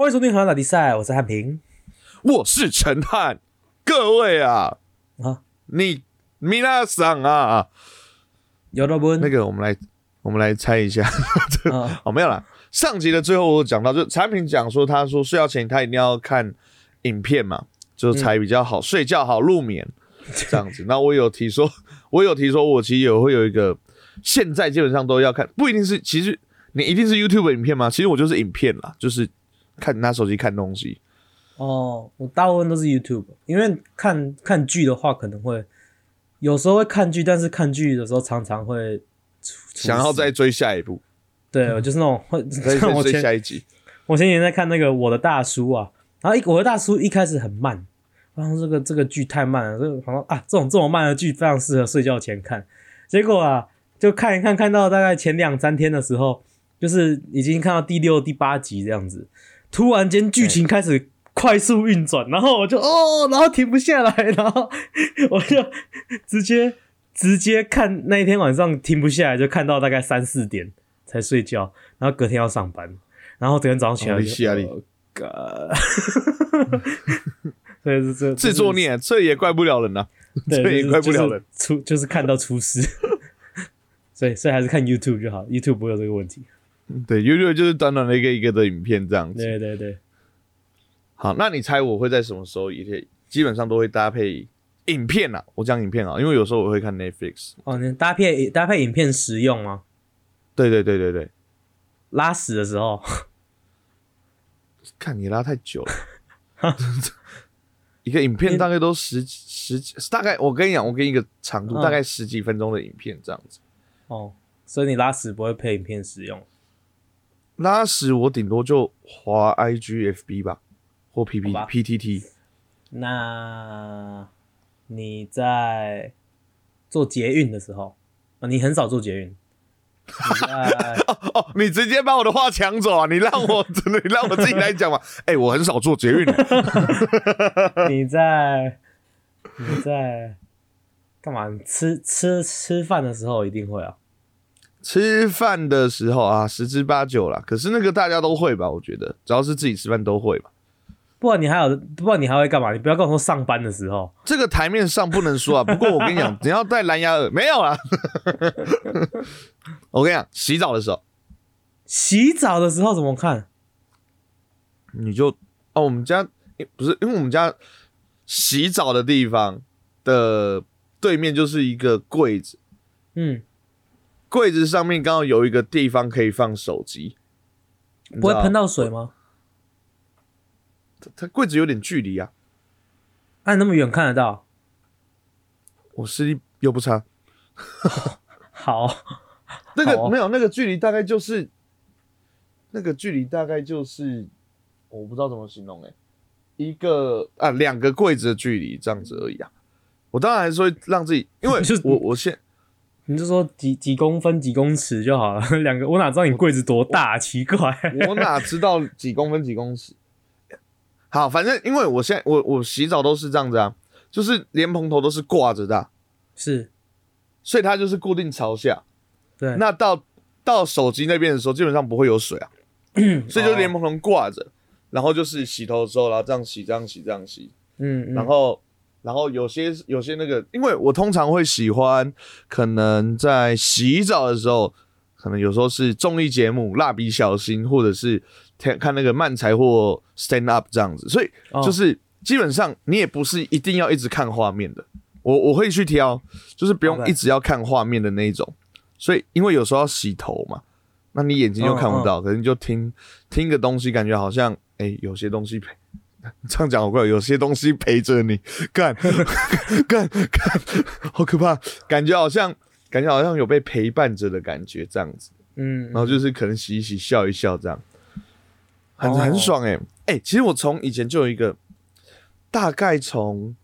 欢迎收听《好打比赛》，我是汉平。我是陈汉，各位啊，啊，你米拉桑啊，有的不？那个我们来，我们来猜一下。啊 哦，没有啦。上集的最后我有讲到，就产品讲说，他说睡觉前他一定要看影片嘛，就才比较好、睡觉好入眠这样子。那我有提说，我有提说，我其实有会有一个，现在基本上都要看，不一定是，其实你一定是 YouTube 影片吗？其实我就是影片啦，就是看拿手机看东西。哦，我大部分都是 YouTube，因为看看剧的话，可能会有时候会看剧，但是看剧的时候常常会想要再追下一部，对，我就是那种会再像我追下一集。我前几天在看那个《我的大叔》啊，然后一我的大叔一开始很慢，然后这个这个剧太慢了，这个好像啊这种这种慢的剧非常适合睡觉前看，结果啊就看一看看到大概前两三天的时候，就是已经看到第六第八集这样子，突然间剧情开始快速运转，然后我就哦，然后停不下来，然后我就直接直接看那一天晚上停不下来，就看到大概三四点才睡觉，然后隔天要上班，然后隔天早上起来就哦你是啊你哦 God 所以是这自作，孽，这也怪不了人呐、对，这也怪不了人。出就是看到出事，所以所以还是看 YouTube 就好，YouTube 不会有这个问题。对，YouTube 就是短短的一个一个的影片这样子。对对对，好，那你猜我会在什么时候也基本上都会搭配影片啊？我讲影片啊，因为有时候我会看 Netflix。哦，你搭配搭配影片实用吗？对对对对对，拉屎的时候，看你拉太久了，一个影片大概都十十几，大概我跟你讲，我给你一个长度，嗯大概十几分钟的影片这样子。哦，所以你拉屎不会配影片使用。拉屎我顶多就滑 IG、FB 吧，或 P P 好吧 P T T。那你在做捷运的时候，啊，你很少做捷运。你 在哦，你直接把我的话抢走啊！你让我真的，你让我自己来讲嘛。哎、我很少做捷运，你在你在干嘛？你吃吃吃饭的时候一定会啊。吃饭的时候啊，十之八九啦。可是那个大家都会吧？我觉得只要是自己吃饭都会吧。不然你还有，不然你还会干嘛？你不要跟我说上班的时候。这个台面上不能说啊，不过我跟你讲，你要带蓝牙耳没有啦。我跟你讲，洗澡的时候洗澡的时候怎么看？你就哦，我们家诶不是因为我们家洗澡的地方的对面就是一个柜子，嗯，柜子上面刚好有一个地方可以放手机，不会喷到水吗？它它柜子有点距离啊，按、那么远看得到。我视力又不差，好，那个没有那个距离大概就是那个距离大概就是我不知道怎么形容哎、一个啊两个柜子的距离这样子而已啊。我当然还是会让自己，因为 我我现你就说几几公分几公尺就好了。两个，我哪知道你柜子多大、奇怪。我哪知道几公分几公尺？好，反正因为我现在我我洗澡都是这样子啊，就是莲蓬头都是挂着的啊、是，所以它就是固定朝下。对，那到到手机那边的时候，基本上不会有水啊，所以就是莲蓬头挂着，然后就是洗头的时候，然后这样洗，这样洗，这样洗，嗯，嗯然后然后有些有些那个，因为我通常会喜欢，可能在洗澡的时候，可能有时候是综艺节目《蜡笔小新》，或者是看看那个漫才或 stand up 这样子，所以哦就是基本上你也不是一定要一直看画面的，我我会去挑，就是不用一直要看画面的那一种。所以因为有时候要洗头嘛，那你眼睛又看不到，可能就听听个东西，感觉好像哎、有些东西陪。这样讲好怪，有些东西陪着你，干 干干，好可怕，感觉好像感觉好像有被陪伴着的感觉，这样子。嗯，然后就是可能洗一洗、笑一笑，这样。很哦。很爽哎、哎、其实我从以前就有一个，大概从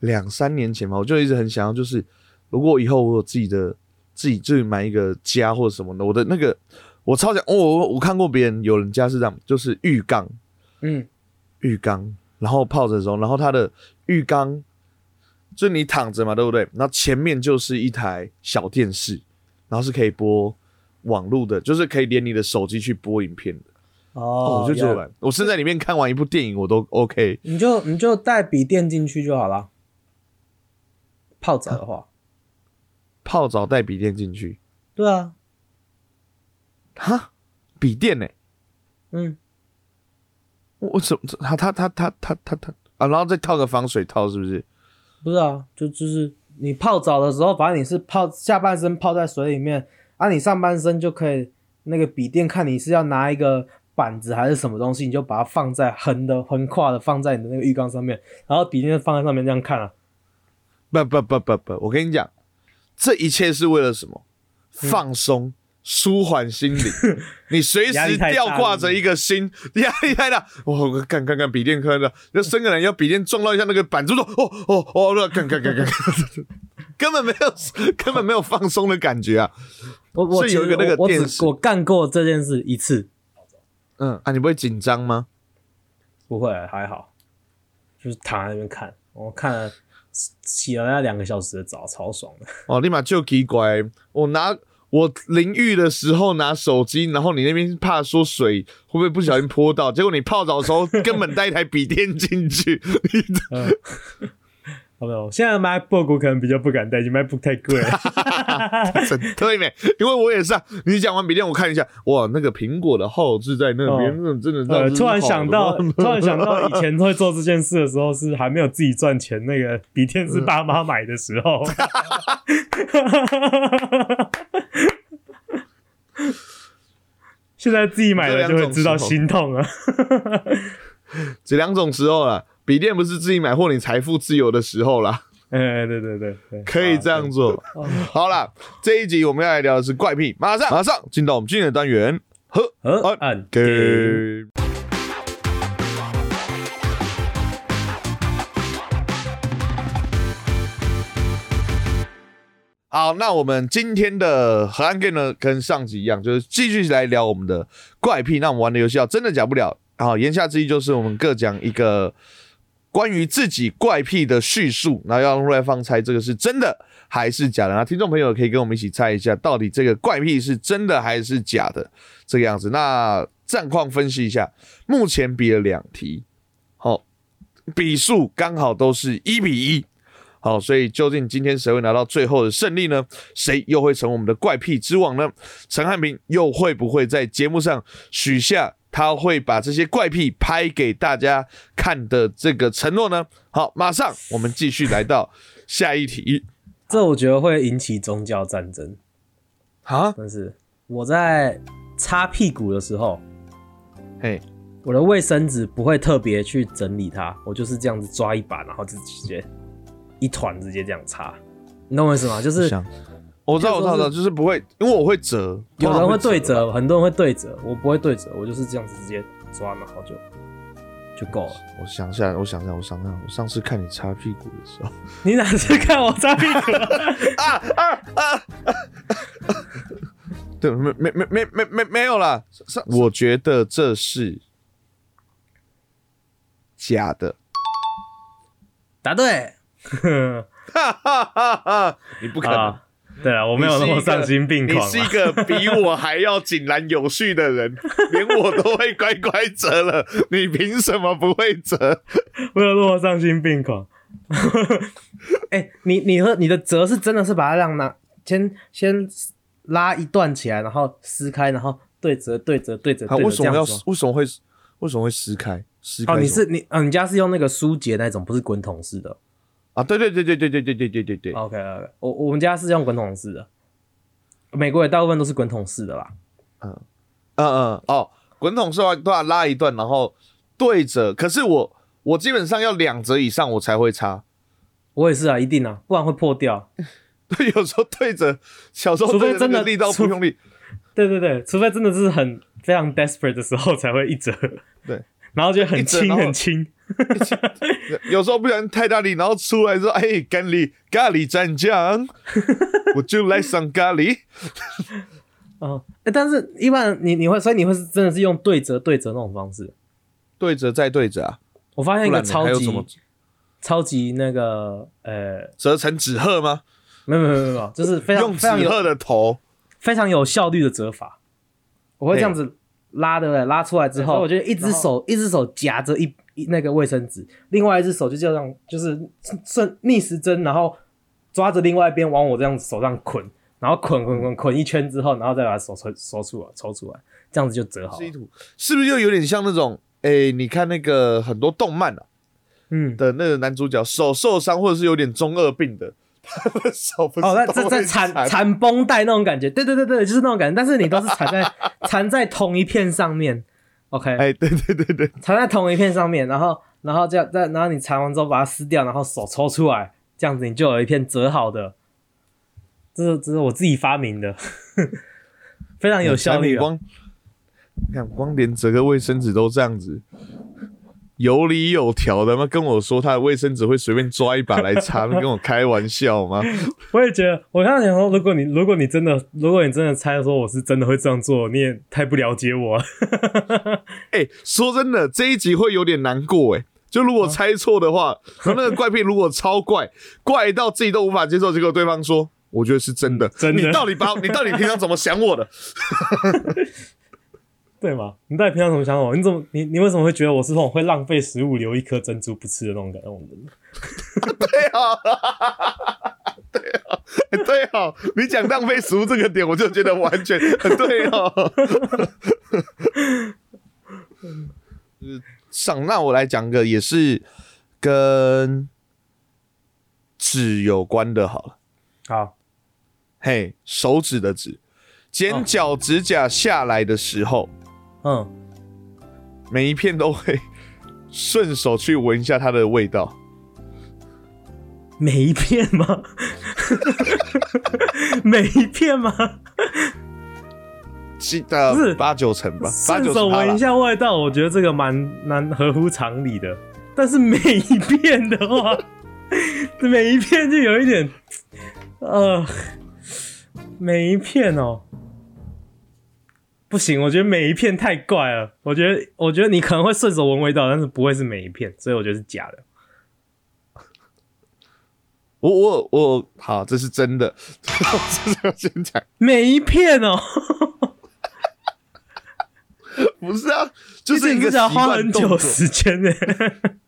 两三年前吧，我就一直很想要，就是如果以后我有自己的自己自己买一个家或者什么的，我的那个我超想哦，我我看过别人有人家是这样，就是浴缸。嗯，浴缸，然后泡着的时候，然后它的浴缸就你躺着嘛，对不对？然后前面就是一台小电视，然后是可以播网络的，就是可以连你的手机去播影片的。哦，我就觉得。我是在里面看完一部电影，我都 OK。你就你就带笔电进去就好了。泡澡的话，泡澡带笔电进去，对啊，哈，笔电呢、嗯，我我怎么他他他他他他他啊，然后再套个防水套，是不是？不是啊，就就是你泡澡的时候，反正你是泡下半身泡在水里面，啊，你上半身就可以那个笔电看你是要拿一个板子还是什么东西，你就把它放在横的横跨的放在你的那个浴缸上面，然后笔电放在上面这样看啊。不不不不不，我跟你讲，这一切是为了什么？放松、舒缓心灵。你随时吊挂着一个心，压力太大。我我看看看笔电科的，就生个人要笔电撞到一下那个板子，说哦哦哦，那看看看看，根本没有根本没有放松的感觉啊。我我是有一个那个电视我干过这件事一次，嗯啊，你不会紧张吗？不会还好，就是躺在那边看，我看了洗了那两个小时的澡，超爽的。哦，立马就奇怪，我拿我淋浴的时候拿手机，然后你那边怕说水会不会不小心泼到，结果你泡澡的时候根本带一台笔电进去，嗯，好没有，现在 MacBook 我可能比较不敢带进，MacBook 太贵了。真对没？因为我也是啊，你讲完笔电我看一下，哇，那个苹果的后置在那边，哦那真的呃，突然想到，突然想到以前会做这件事的时候，是还没有自己赚钱，那个笔电是爸妈买的时候。现在自己买了就会知道心痛啊！这两种时候了，笔电不是自己买或你财富自由的时候啦，哎，对对对对，可以这样做。哦。好了，这一集我们要来聊的是怪癖，马上马上进到我们今天的单元，呵。河岸给好，那我们今天的河岸 game 呢，跟上集一样，就是继续来聊我们的怪癖。那我们玩的游戏叫真的假不了。好，言下之意就是我们各讲一个关于自己怪癖的叙述，然后要用来放猜这个是真的还是假的。那听众朋友可以跟我们一起猜一下，到底这个怪癖是真的还是假的这个样子。那战况分析一下，目前比了两题，好，比数刚好都是一比一。好，所以究竟今天谁会拿到最后的胜利呢？谁又会成为我们的怪癖之王呢？陈汉平又会不会在节目上许下他会把这些怪癖拍给大家看的这个承诺呢？好，马上我们继续来到下一题。这我觉得会引起宗教战争。啊，但是我在擦屁股的时候，嘿，我的卫生纸不会特别去整理它，我就是这样子抓一把，然后就直接一团直接这样擦，你懂我意思吗？就是我知道，我知道，我知道，就是不会，因为我会折，有人会对折，很多人会对折，我不会对折，我就是这样子直接抓，然后就就够了。我想起来，我想起来，我想一下，我上次看你擦屁股的时候，你哪次看我擦屁股？啊 啊啊！对，没没没没没没没有啦。上我觉得这是假的，答对。哈哈哈哈！你不可能，啊，对啊，我没有那么丧心病狂啊。你是一个比我还要井然有序的人，连我都会乖乖折了，你凭什么不会折？没有那么丧心病狂。哎、你你和你的折是真的是把它让拿先先拉一段起来，然后撕开，然后对折对折对折为什么要。为什么会为什么会撕开？撕开哦，你是你哦，你家是用那个书结那种，不是滚筒式的。啊？对对对对对对对对对对对，OK OK，我我们家是用滚筒式的，美国也大部分都是滚筒式的啦。嗯嗯嗯哦，滚筒式的话都要拉一段，然后对折。可是我我基本上要两折以上我才会擦。我也是啊，一定啊，不然会破掉。对，有时候对折，小时候除非真的力道不用力，对对对，除非真的是很非常 desperate 的时候才会一折。对，然后就很轻很轻。有时候不小心太大力，然后出来说：“哎，咖喱咖喱蘸酱，我就来上咖喱。哦，欸但是一般你你会，所以你会是真的是用对折对折那种方式。”对折再对折啊，我发现一个超级超级那个呃，折成纸鹤吗？没有没有没有没有，就是非常用纸非常有鹤的头，非常有效率的折法。我会这样子拉对不对？拉出来之后，我觉得一只手一只手夹着一一那个卫生纸，另外一只手就这样就是顺逆时针，然后抓着另外一边往我这样手上捆，然后捆捆捆捆一圈之后，然后再把手抽抽出来抽出来，这样子就折好了。是不是就有点像那种？哎，你看那个很多动漫啊，嗯的那个男主角手受伤或者是有点中二病的，他的手哦，那都会这这缠缠缠绷带那种感觉，对对对对，就是那种感觉，但是你都是缠在 缠在同一片上面，OK，哎，对对对对，缠在同一片上面，然后然后这样再然后你缠完之后把它撕掉，然后手抽出来，这样子你就有一片折好的，这是这是我自己发明的，非常有效率啊。你光你看光连折个卫生纸都这样子。有理有条的吗？跟我说他的卫生纸会随便抓一把来擦，跟我开玩笑吗？我也觉得，我刚刚想说，如果你如果你真的如果你真的猜说我是真的会这样做，你也太不了解我了。哎、说真的，这一集会有点难过哎。就如果猜错的话，和那个怪癖如果超怪，怪到自己都无法接受，结果对方说我觉得是真的，真的你到底把你到底平常怎么想我的？对吗？你到底平常怎么想我？你怎么你你为什么会觉得我是那种会浪费食物留一颗珍珠不吃的那种那种人？对啊，对啊，对啊，你讲浪费食物这个点，我就觉得完全很对哦。上，那我来讲个也是跟指有关的，好了。好，嘿，手指的指，剪脚指甲下来的时候，嗯，每一片都会顺手去闻一下它的味道。每一片吗？每一片吗？记得不是八九成吧，八顺九手闻一下味道，我觉得这个蛮蛮合乎常理的。但是每一片的话，每一片就有一点，呃，每一片哦，不行，我觉得每一片太怪了。我觉得，我觉得你可能会顺手闻味道，但是不会是每一片，所以我觉得是假的。我我我，好，这是真的，这是要先讲，每一片哦，不是啊，就是一你只要个习花很久时间呢。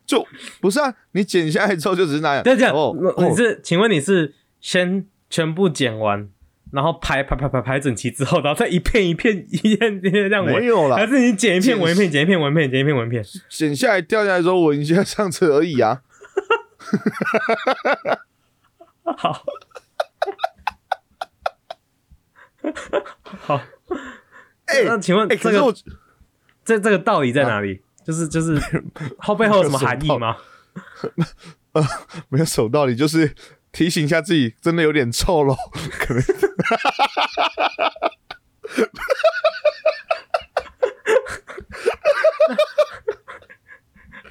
就不是啊，你剪下来之后就只是那样。对，这样，哦，那你哦是，请问你是先全部剪完，然后排排排排排整齐之后，然后再一片一片一片一片这样闻，没有啦还是你剪一片纹一片，剪一片纹一片，剪一片纹一片？剪下来掉下来之后闻一下上次而已啊。好，好，哎那请问哎，这个可是我这这个道理在哪里？就是就是 后背后有什么含义吗？没有手道理，就是提醒一下自己，真的有点臭喽，可能。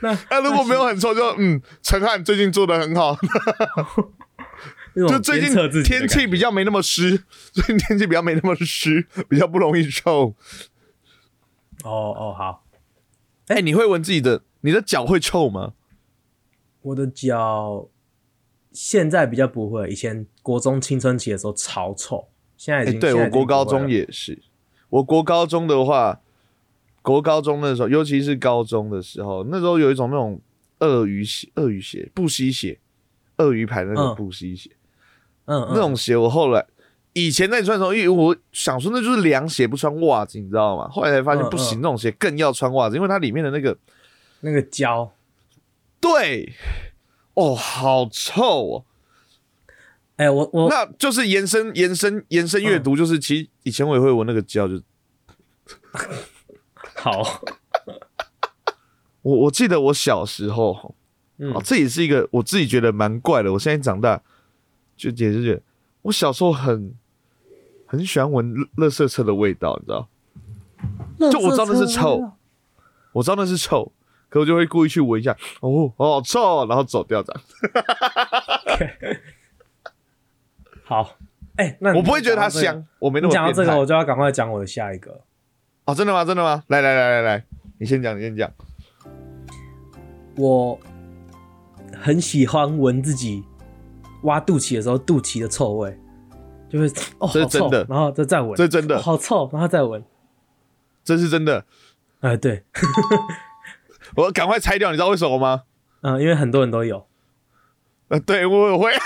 那那如果没有很臭，就嗯，陈汉最近做的很好，就就最近天气比较没那么湿，最近天气比较没那么湿，比较不容易臭。哦哦好，哎、你会闻自己的，你的脚会臭吗？我的脚现在比较不会，以前国中青春期的时候超臭，现在已哎、经、对我国高中也是，我国高中的话，国高中的时候，尤其是高中的时候，那时候有一种那种鳄鱼鞋、鳄鱼鞋、不吸血、鳄鱼牌那嗯。种布鞋鞋，嗯嗯。那种鞋，我后来以前在穿的时候，因为我想说那就是凉鞋，不穿袜子，你知道吗？后来才发现嗯不行，嗯那种鞋更要穿袜子，因为它里面的那个那个胶，对，哦，好臭哦。哎、我我那就是延伸、延伸、延伸阅读，就是其实以前我也会闻那个胶，就 好，我我记得我小时候，嗯哦，这也是一个我自己觉得蛮怪的。我现在长大就也是觉得，我小时候很很喜欢闻垃垃圾车的味道，你知道？就我知道那是臭，我知道那是臭，可我就会故意去闻一下，哦，好臭哦，然后走掉这样。好，哎、那你我不会觉得它香，我没那你么讲到这个，我就要赶快讲我的下一个。哦，真的吗？真的吗？来来来来来，你先讲，你先讲。我很喜欢闻自己挖肚脐的时候肚脐的臭味，就会哦，这是真的然后再再闻，这是真的哦好臭，然后再闻。这是真的。哎、对，我赶快拆掉，你知道为什么吗？嗯、因为很多人都有，呃，对我也会。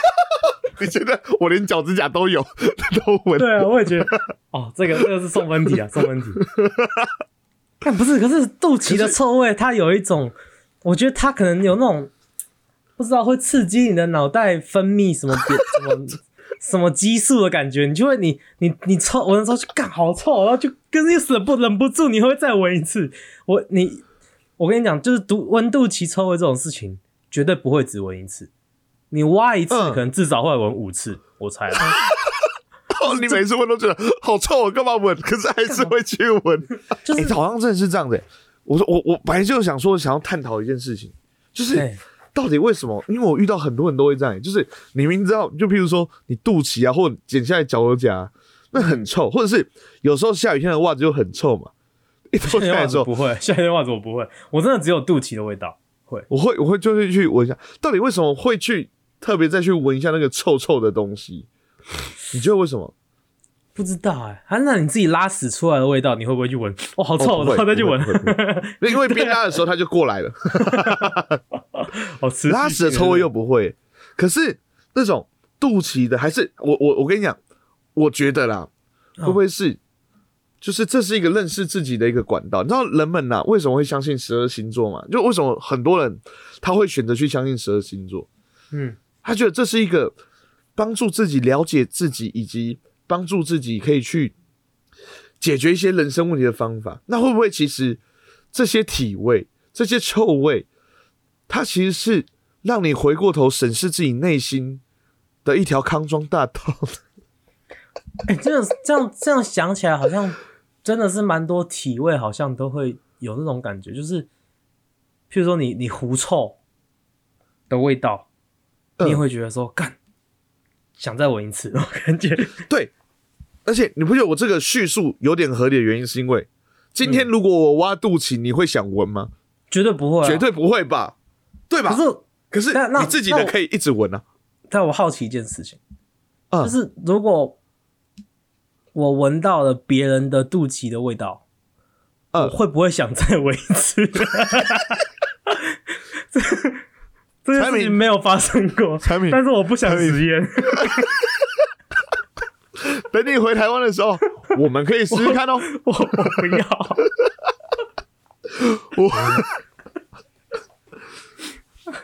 你觉得我连脚趾甲都有，都闻？对啊，我也觉得，哦，这个这个是送分题啊，送分题。但不是，可是肚脐的臭味，它有一种，我觉得它可能有那种，不知道会刺激你的脑袋分泌什么什么什么激素的感觉，你就会你你你臭，闻的时候就干好臭，然后就跟又忍不忍不住，你会再闻一次。我你我跟你讲，就是肚闻肚脐臭味这种事情，绝对不会只闻一次，你挖一次，嗯可能至少会闻五次，我猜啦。哦，你每次闻都觉得好臭，我干嘛闻？可是还是会去闻。哎、就是好像真的是这样的、我说我我本来就想说想要探讨一件事情，就是对到底为什么？因为我遇到很多人都会这样、就是你明知道，就譬如说你肚脐啊，或者剪下来脚趾甲，那很臭，或者是有时候下雨天的袜子就很臭嘛，夏天袜子不会，夏天袜子我不会，我真的只有肚脐的味道会。我会我会就是去闻一下，到底为什么会去特别再去闻一下那个臭臭的东西？你觉得为什么？不知道哎、啊，那你自己拉屎出来的味道，你会不会去闻？哦，好臭，哦不会然后再去闻 因为边拉的时候它就过来了，好吃。拉屎的臭味又不会。可是那种肚脐的，还是我我我跟你讲，我觉得啦，会不会是，就是这是一个认识自己的一个管道？你知道人们呐、为什么会相信十二星座吗？就为什么很多人他会选择去相信十二星座？嗯，他觉得这是一个帮助自己了解自己，以及帮助自己可以去解决一些人生问题的方法。那会不会其实这些体味、这些臭味，它其实是让你回过头审视自己内心的一条康庄大道？哎、这样这样这样想起来，好像真的是蛮多体味，好像都会有那种感觉，就是，譬如说你你狐臭的味道，嗯你也会觉得说干，想再闻一次，那种感觉。对，而且你不觉得我这个叙述有点合理的原因，是因为今天如果我挖肚脐，你会想闻吗？绝对不会、啊，绝。对不会吧？对吧？可是，可是你自己的可以一直闻啊。但我好奇一件事情，嗯就是如果我闻到了别人的肚脐的味道，嗯我会不会想再闻一次？这这件事产品情没有发生过，产品但是我不想实验。等你回台湾的时候，我们可以试试看哦。我我不要。我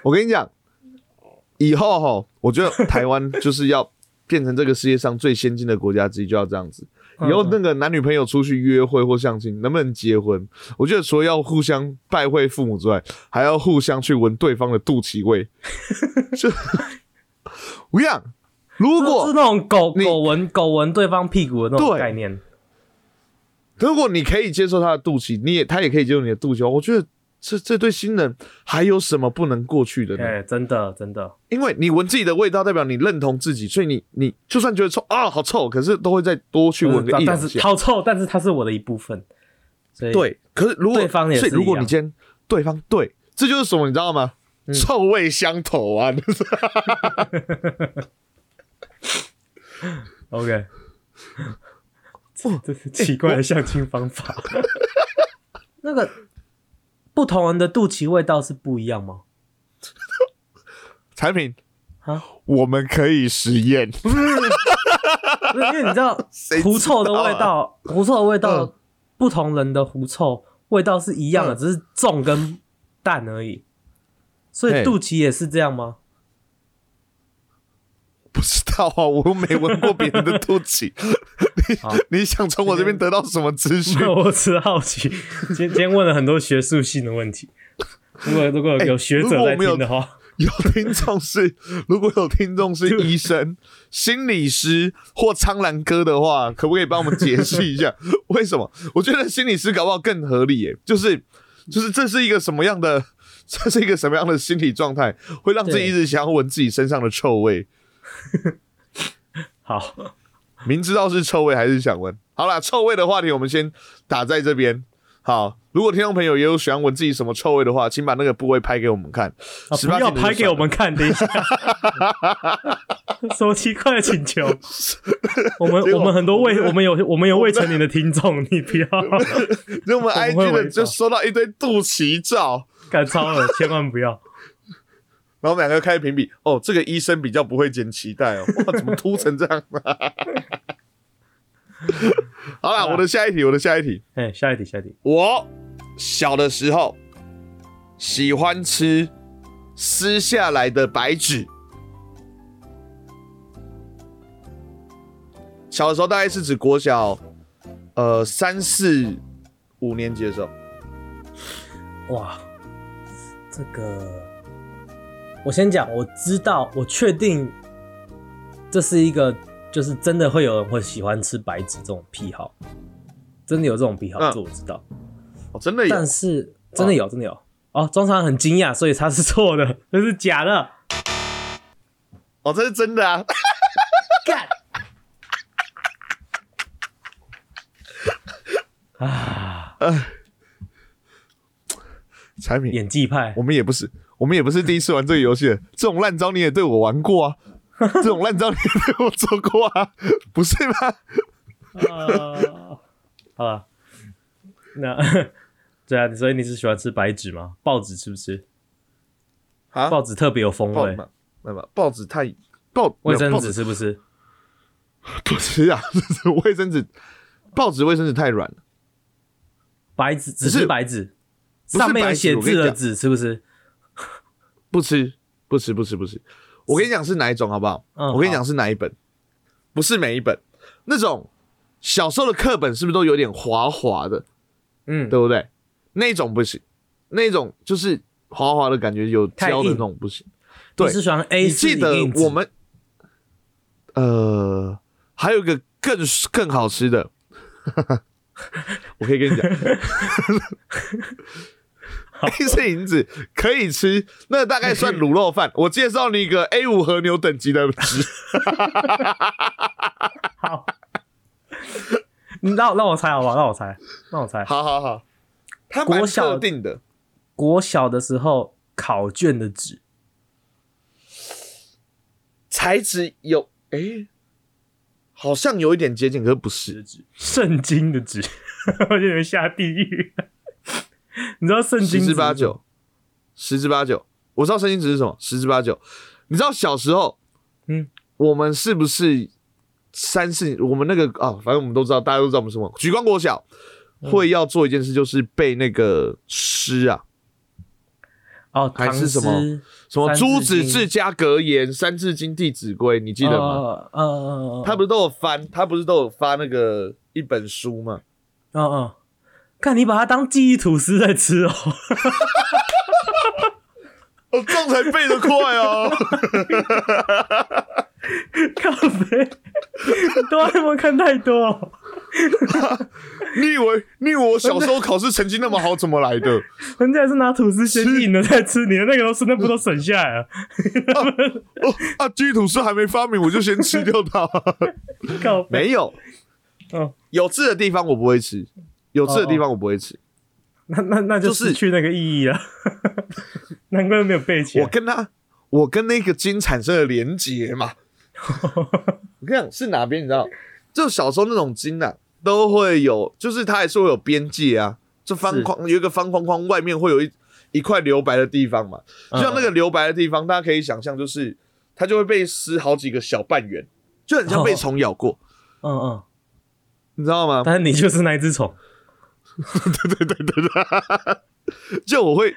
我跟你讲，以后哈，我觉得台湾就是要变成这个世界上最先进的国家之一，就要这样子。以后那个男女朋友出去约会或相亲，能不能结婚？我觉得除了要互相拜会父母之外，还要互相去闻对方的肚脐味。就我跟你讲，如是果那种狗你狗闻狗闻对方屁股的那种概念，如果你可以接受他的肚脐，你也他也可以接受你的肚脐，我觉得这这对新人还有什么不能过去的呢？哎、真的真的，因为你闻自己的味道，代表你认同自己，所以你你就算觉得臭啊好臭，可是都会再多去闻个一但是两下。好臭，但是它是我的一部分。所以，对，可是如果对方也是所以如果你今天对方对，这就是什么，你知道吗？嗯臭味相投啊！OK，这这是奇怪的相亲方法。那个不同人的肚脐味道是不一样吗？产品啊，我们可以实验。不是，因为你知道狐臭的味道，狐臭的味道嗯，不同人的狐臭味道是一样的，嗯只是重跟淡而已。所以肚脐也是这样吗？不知道啊，我又没闻过别人的肚脐。好你 你想从我这边得到什么资讯？我只是好奇，今今天问了很多学术性的问题。如果如果有学者在听的话，有听众是，如果有听众是医生、心理师或苍兰哥的话，可不可以帮我们解释一下？为什么？我觉得心理师搞不好更合理耶，就是就是这是一个什么样的，这是一个什么样的心理状态，会让自己一直想要闻自己身上的臭味，好，明知道是臭味还是想闻。好啦，臭味的话题我们先打在这边。好，如果听众朋友也有喜欢闻自己什么臭味的话，请把那个部位拍给我们看。不要拍给我们看，等一下，什么奇怪的请求？我们我们很多未我们有我们有未成年的听众，你不要那我们 IG 的就收到一堆肚脐照，敢超了，千万不要。然后我们两个开始评比，哦，这个医生比较不会剪脐带哦，哇，怎么秃成这样？好啦，我的下一题，我的下一题，哎，下一题，下一题。我小的时候喜欢吃撕下来的白纸。小的时候大概是指国小，呃三四五年级的时候。哇，这个我先讲，我知道，我确定这是一个，就是真的会有人会喜欢吃白纸这种癖好，真的有这种癖好，嗯这我知道。哦，真的有但是真的有，真的有。哦，中常很惊讶，所以他是错的，这是假的。哦，这是真的啊！干啊！产品，演技派我，们也不是，我们也不是第一次玩这个游戏了。这种烂招你也对我玩过啊，这种烂招你也对我做过啊，不是吗？呃，好了，那 对啊，所以你是喜欢吃白纸吗？报纸吃不吃？啊，报纸特别有风味。报嘛，没有报纸太报卫生纸吃不吃？不吃啊，卫生纸 报纸卫生纸太软了，白纸只是是白纸，是上面有白纸写我跟你讲字的纸是不吃？不吃不吃不吃不吃。我跟你讲是哪一种好不好？嗯我跟你讲是哪一本，不是每一本那种小时候的课本是不是都有点滑滑的？嗯，对不对？那种不行，那种就是滑滑的感觉，有胶的那种不行。对你是喜欢 A 你四记得我们呃还有一个更更好吃的，我可以跟你讲 A 四银子可以吃，那大概算卤肉饭。我介绍你一个 A 五和牛等级的纸，好，你让让我猜好不好？让我猜，让我猜。好好好，他国小特定的，国小的时候考卷的纸，材质有诶、好像有一点接近，可是不是。圣经的纸，我觉得你们下地狱。你知道圣经十之八九，十之八九。我知道圣经值是什么，十之八九。你知道小时候，嗯，我们是不是三四？我们那个啊，反正我们都知道，大家都知道我们什么。举光国小嗯会要做一件事，就是背那个诗啊，哦，还是什么什么朱子治家格言、三字经、弟子规，你记得吗？嗯嗯嗯嗯，他不是都有翻，他不是都有发那个一本书吗？嗯嗯，看你把它当记忆吐司在吃哦。哦，这样才背得快啊！靠背，哆啦 A 梦看太多哦，你以为你以为我小时候考试成绩那么好，怎么来的？人家也是拿吐司先硬的再吃，你的那个都是那不都省下来了？哦啊，基吐司还没发明，我就先吃掉它。靠，没有，哦，有字的地方我不会吃，有刺的地方我不会吃。那那那就就是失去那个意义了，难怪没有背起来。我跟他，我跟那个筋产生了连结嘛。我跟你讲，是哪边你知道？就小时候那种筋啊，都会有，就是它还是会有边界啊，这方框有一个方框框，外面会有一一块留白的地方嘛。就像那个留白的地方，大家可以想象，就是它就会被撕好几个小半圆，就很像被虫咬过，嗯嗯，你知道吗？但是你就是那一只虫，就我会，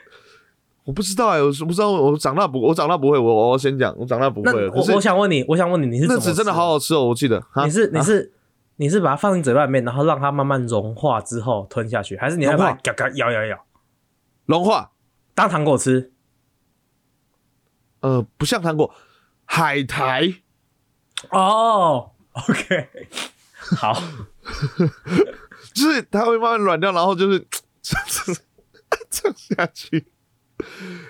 我不知道哎、我是不知道，我长大不，我长大不会，我我先讲，我长大不那会我我想问你，我想问你，你是那纸真的好好吃哦，我记得。啊你是你啊是你是把它放进嘴巴里面，然后让它慢慢融化之后吞下去，还是你要把它嘎嘎咬咬咬？融化，当糖果吃？呃，不像糖果，海苔，哦，OK，好，就是它会慢慢软掉，然后就是 这样这样下去。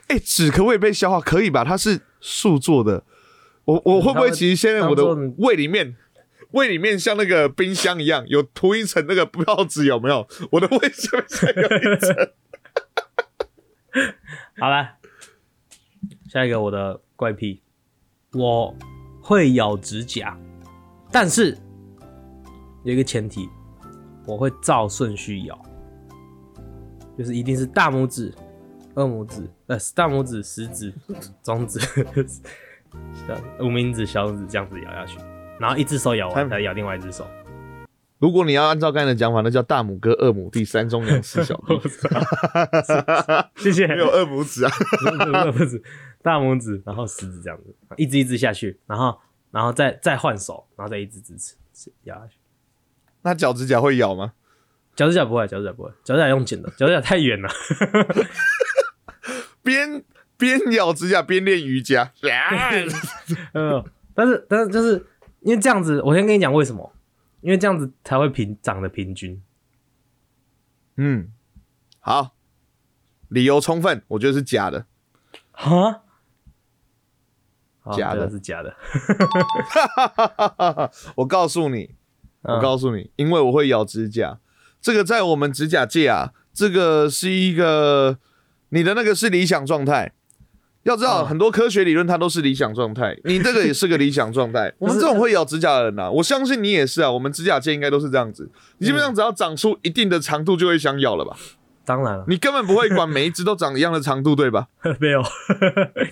哎、纸可不可以被消化？可以吧？它是塑做的。我我会不会其实现在我的胃里面，胃里面像那个冰箱一样，有涂一层那个报纸，有没有？我的胃下面才有一层。好了，下一个我的怪癖，我会咬指甲，但是有一个前提，我会照顺序咬，就是一定是大拇指、二拇指、呃大拇指、食指、中指、小 无名指、小指这样子咬下去，然后一只手咬完才咬另外一只手。如果你要按照刚才的讲法，那叫大拇哥、二拇弟、三中两四小弟，谢谢。没有二拇指啊，二拇指、大拇指，然后食指这样子，一只一只下去，然后然后再再换手，然后再一只支持咬下去。那脚趾甲会咬吗？脚趾甲不会，脚趾甲不会，脚趾甲用剪的，脚趾甲太远了。边边咬指甲边练瑜伽，嗯，但是但是就是因为这样子，我先跟你讲为什么，因为这样子才会平长得平均。嗯，好，理由充分，我觉得是假的。哈，假的这个是假的。我告诉你，我嗯告诉你，因为我会咬指甲，这个在我们指甲界啊，这个是一个你的那个是理想状态。要知道，嗯很多科学理论它都是理想状态，你这个也是个理想状态。我们这种会咬指甲的人呐、我相信你也是啊。我们指甲界应该都是这样子，你基本上只要长出一定的长度，就会想咬了吧？当然了，你根本不会管每一只都长一样的长度，对吧？没有。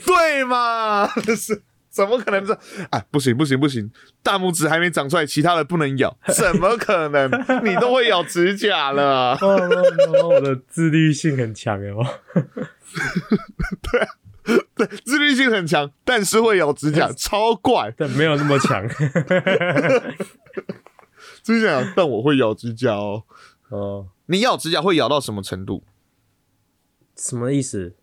对嘛？是 怎么可能这？哎，不行不行不行，大拇指还没长出来，其他的不能咬，怎么可能？你都会咬指甲了，哦哦哦我的自律性很强哦。对自律性很强，但是会咬指甲，超怪。但没有那么强。自律性强，但我会咬指甲哦。哦，你咬指甲会咬到什么程度？什么意思？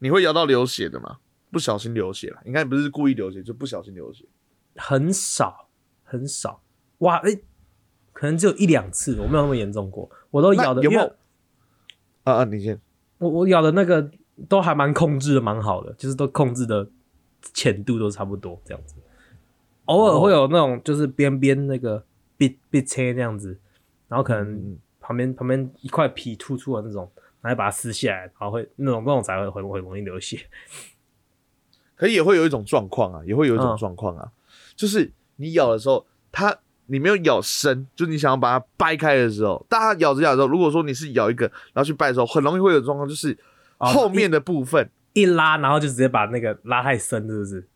你会咬到流血的吗？不小心流血了，应该不是故意流血，就不小心流血。很少，很少。哇，哎、可能只有一两次，我没有那么严重过。我都咬的，有没有啊啊，你先。我我咬的那个都还蛮控制的，蛮好的，就是都控制的浅度都差不多这样子。偶尔会有那种就是边边那个 bị bị 切那样子，然后可能嗯旁边旁边一块皮突出的那种，然后把它撕下来，然后会那种那种才会会会容易流血。可也会有一种状况啊，也会有一种嗯状况啊，就是你咬的时候，它你没有咬深，就你想要把它掰开的时候，大家咬指甲的时候，如果说你是咬一个，然后去掰的时候，很容易会有状况，就是哦后面的部分、一拉，然后就直接把那个拉太深，是不是？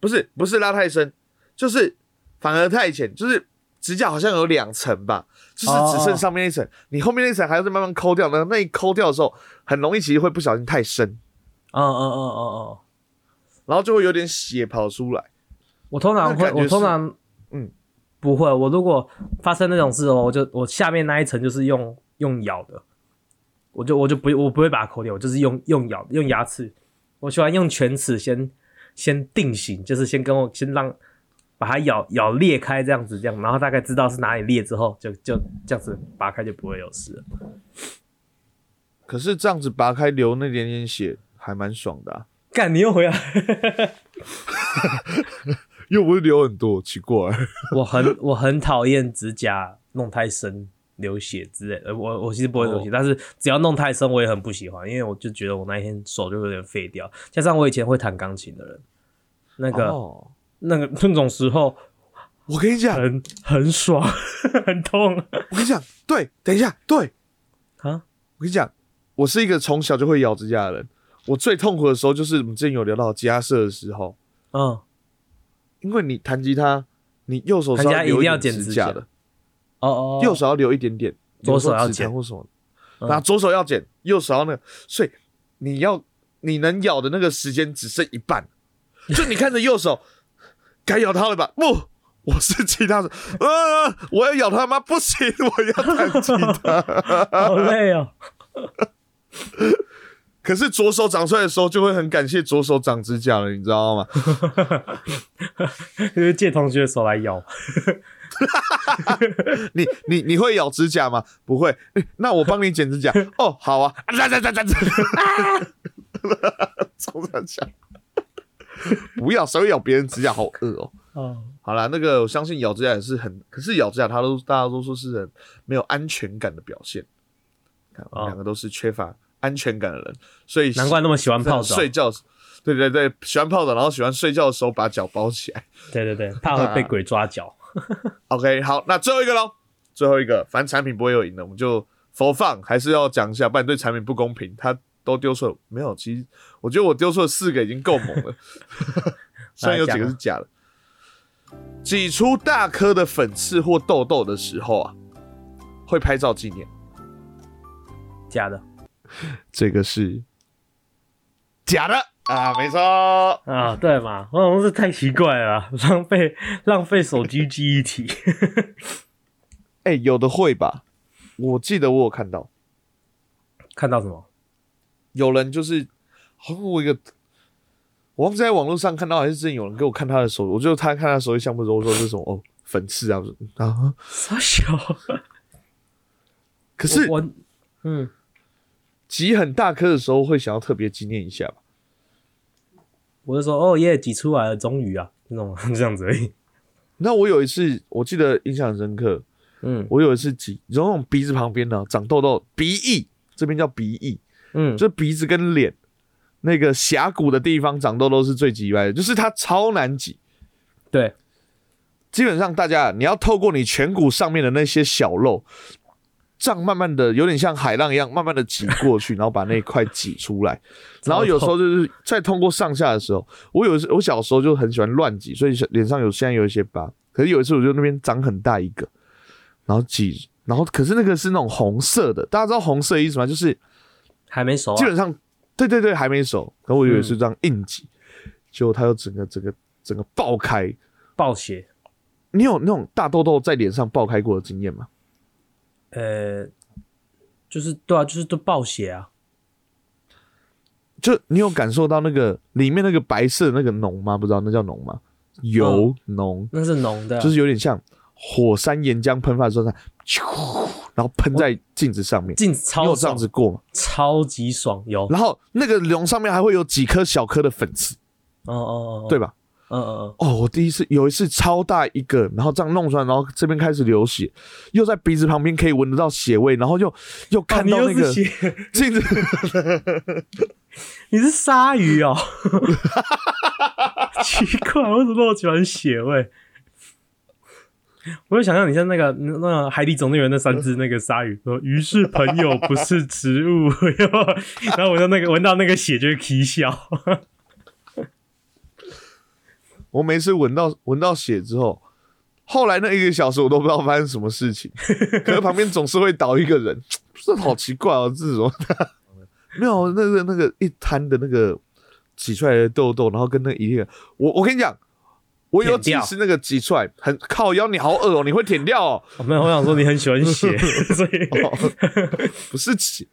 不是不是拉太深，就是反而太浅，就是指甲好像有两层吧，就是只剩上面那一层，你后面那一层还要再慢慢抠掉，那那一抠掉的时候，很容易其实会不小心太深，嗯嗯嗯嗯嗯。然后就会有点血跑出来。我通常会，我通常嗯不会。我如果发生那种事哦，我就我下面那一层就是用用咬的，我就我就不我不会把它抠掉，我就是用用咬用牙齿。我喜欢用犬齿先先定型，就是先跟我先让把它咬咬裂开这样子，这样，然后大概知道是哪里裂之后，就就这样子拔开就不会有事了。可是这样子拔开流那点点血，还蛮爽的啊。干，你又回来。又不是流很多，奇怪。我很我很讨厌指甲弄太深流血之类的，我我其实不会流血，哦。但是只要弄太深我也很不喜欢，因为我就觉得我那一天手就有点废掉，加上我以前会弹钢琴的人，那个、哦，那个 那种时候我跟你讲，很很爽，很痛。我跟你讲，对，等一下，对。啊，我跟你讲，我是一个从小就会咬指甲的人。我最痛苦的时候就是我们之前有聊到吉他社的时候，嗯，因为你弹吉他，你右手是一定要点剪指甲。的，哦哦，右手要留一点点，左手要剪。弹或什么，嗯。然后左手要剪，右手要那个，所以你要你能咬的那个时间只剩一半，就你看着右手该咬它了吧？不，我是吉他手，呃，我要咬它吗？不行，我要弹吉他。好累哦，可是左手长出来的时候，就会很感谢左手长指甲了，你知道吗？就是借同学的手来咬，你你你会咬指甲吗？不会，欸那我帮你剪指甲。哦，好啊，啊，这这这这，冲上墙，不要，谁会咬别人指甲？好饿哦。哦，好啦，那个我相信咬指甲也是很，可是咬指甲他都大家都说是很没有安全感的表现。看我们哦两个都是缺乏安全感的人，所以难怪那么喜欢泡澡。睡觉，对对对，喜欢泡澡，然后喜欢睡觉的时候把脚包起来。对对对，怕会被鬼抓脚。OK，好，那最后一个喽，最后一个，反正产品不会有赢的，我们就佛放，还是要讲一下，不然对产品不公平。他都丢错了，没有，其实我觉得我丢错了四个已经够猛了，虽然有几个是假的。挤出大颗的粉刺或痘痘的时候啊，会拍照纪念，假的这个是假的啊，没错。啊，对嘛？我好像是太奇怪了啊，浪费浪费手机记忆体。哎、有的会吧？我记得我有看到。看到什么？有人就是，好像我一个，我忘记在网络上看到，还是之前有人给我看他的手，我就他看他手机相簿的时候，我说这是什么哦粉刺啊，我说啊，傻小。可是我我嗯，挤很大颗的时候会想要特别纪念一下吧？我就说哦耶，挤出来了，终于啊，那种 这样子而已。那我有一次我记得印象很深刻，嗯我有一次挤，然后那种鼻子旁边呢长痘痘，鼻翼这边叫鼻翼，嗯，就鼻子跟脸那个峡谷的地方长痘痘是最挤歪的，就是它超难挤。对，基本上大家你要透过你颧骨上面的那些小肉，这样慢慢的有点像海浪一样，慢慢的挤过去，然后把那一块挤出来。然后有时候就是再通过上下的时候，我有一次我小时候就很喜欢乱挤，所以脸上有现在有一些疤。可是有一次我就那边长很大一个，然后挤，然后可是那个是那种红色的，大家知道红色的意思吗？就是还没熟、啊。基本上对对对还没熟，然后我以为是这样硬挤，结果它又整个整个整个爆开。爆血，你有那种大痘痘在脸上爆开过的经验吗？呃，就是对啊，就是都暴血啊。就你有感受到那个里面那个白色的那个脓吗？不知道那叫脓吗？油脓、那是浓的啊，就是有点像火山岩浆喷发的时候，它咻，然后喷在镜子上面。镜子超你有这样，子过吗？超级爽，有。然后那个脓上面还会有几颗小颗的粉刺，哦哦哦，对吧？嗯嗯嗯，哦，我第一次有一次超大一个，然后这样弄出来，然后这边开始流血，又在鼻子旁边可以闻得到血味，然后又又看到那个镜子，你是鲨鱼哦？奇怪，为什么那么喜欢血味？我就想象你像那个那个《海底总动员》那三只那个鲨鱼，说“鱼是朋友，不是植物”，然后闻到那个闻到那个血就会啼笑。我每次闻到闻到血之后，后来那一个小时我都不知道发生什么事情，可是旁边总是会倒一个人，这好奇怪哦，这种 没有那个那个一滩的那个挤出来的痘痘，然后跟那一个我我跟你讲，我有几次那个挤出来很靠腰，你好恶哦，你会舔掉哦，我没有，我想说你很喜欢血，所以不是挤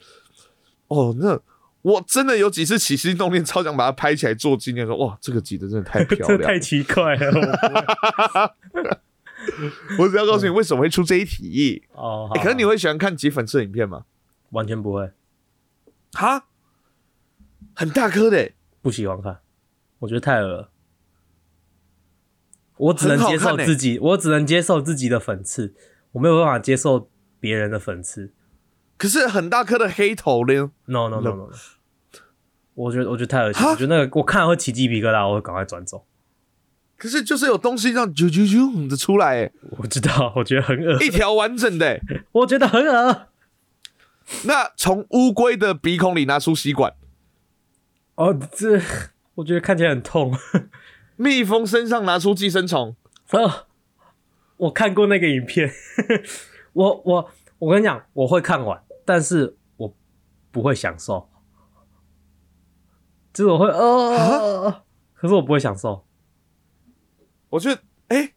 哦，那我真的有几次起心动念，超想把它拍起来做纪念，说哇，这个挤的真的太漂亮 太奇怪了。我 我只要告诉你为什么会出这一题。哦，欸可能你会喜欢看挤粉刺的影片吗？完全不会，哈，很大颗的欸，不喜欢看，我觉得太恶了。我只能接受自己，我只能接受自己的粉刺，我没有办法接受别人的粉刺。可是很大颗的黑头呢？No no no no，, no 我觉得我觉得太恶心，哈我觉得那个我看了会起鸡皮疙瘩，我会赶快转走。可是就是有东西让啾啾啾的出来欸，我知道，我觉得很恶，一条完整的欸。我觉得很恶。那从乌龟的鼻孔里拿出吸管，哦，这我觉得看起来很痛。蜜蜂身上拿出寄生虫，啊，我看过那个影片，我我我跟你讲，我会看完，但是我不会享受，就是我会呃，可是我不会享受。我觉得哎。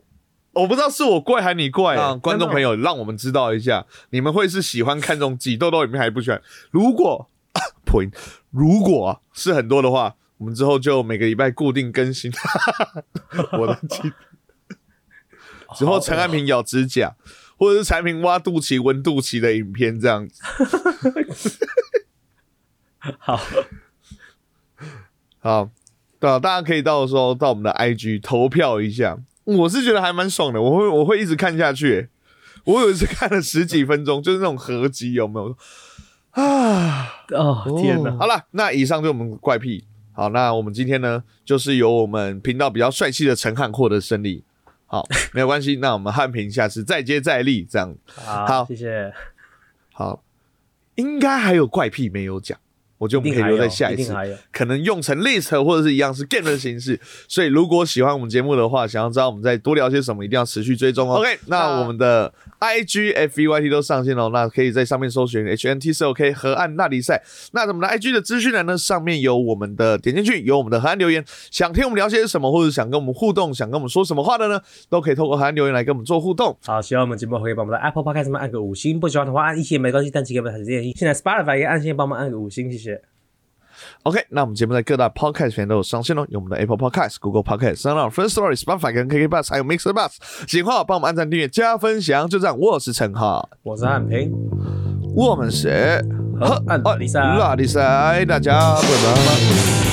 我不知道是我怪还是你怪、让观众朋友让我们知道一下，你们会是喜欢看这种挤痘痘影片，还是不喜欢？如果 point 如果、啊、是很多的话，我们之后就每个礼拜固定更新 我的挤 之后陈安平咬指甲，或者是产品挖肚脐、闻肚脐的影片这样子。好，好，对啊，大家可以到时候到我们的 IG 投票一下，我是觉得还蛮爽的，我会我会一直看下去。我有一次看了十几分钟，就是那种合集，有没有？啊，哦天哪！好了，那以上就是我们怪癖。好，那我们今天呢，就是由我们频道比较帅气的陈汉获得胜利。好，没有关系，那我们汉平下次再接再厉，这样。好，谢谢。好，应该还有怪癖没有讲。我觉得我们可以留在下一次，可能用成 list 或者是一样是 game 的形式。所以如果喜欢我们节目的话，想要知道我们在多聊些什么，一定要持续追踪哦。OK，那我们的 IG、FVYT 都上线了，那可以在上面搜寻 HNTCOK 河岸那里赛。那我们的 IG 的资讯栏呢，上面有我们的点进去，有我们的河岸留言。想听我们聊些什么，或者想跟我们互动，想跟我们说什么话的呢，都可以透过河岸留言来跟我们做互动。好，喜欢我们节目可以帮我们的 Apple Podcast 上面按个五星，不喜欢的话按一星也没关系，但请给我们很建议。现在 Spotify 也按键帮忙按个五星，谢谢。OK，那我们节目在各大 Podcast 平台都有上线哦，有我们的 Apple Podcast、Google Podcast、s o u n First Story、Spotify 跟 KK Bus，还有 Mixer Bus。喜欢帮我们按赞、订阅、加分享，就这样。我是陈浩，我是汉平，我们是和安丽莎，拉力赛，大家拜拜。